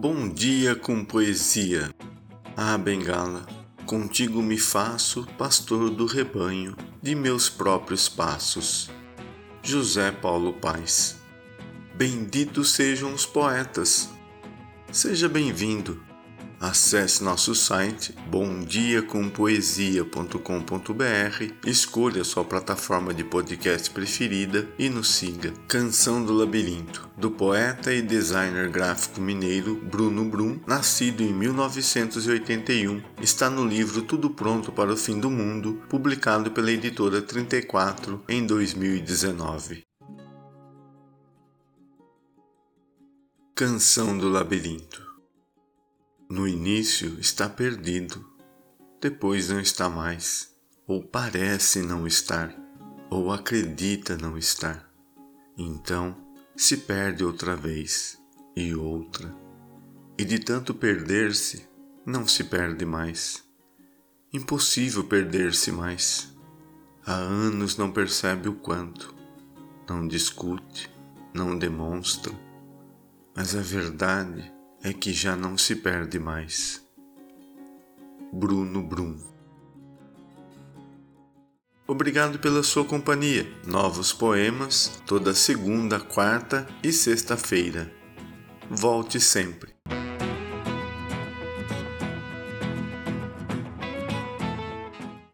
Bom dia com poesia. Ah, Bengala, contigo me faço pastor do rebanho de meus próprios passos. José Paulo Paz. Benditos sejam os poetas. Seja bem-vindo Acesse nosso site bomdiacompoesia.com.br, escolha sua plataforma de podcast preferida e nos siga. Canção do Labirinto, do poeta e designer gráfico mineiro Bruno Brum, nascido em 1981, está no livro Tudo Pronto para o Fim do Mundo, publicado pela editora 34 em 2019. Canção do Labirinto no início está perdido, depois não está mais, ou parece não estar, ou acredita não estar. Então se perde outra vez e outra, e de tanto perder-se, não se perde mais. Impossível perder-se mais. Há anos não percebe o quanto, não discute, não demonstra, mas a verdade é que já não se perde mais. Bruno Brum Obrigado pela sua companhia. Novos poemas toda segunda, quarta e sexta-feira. Volte sempre.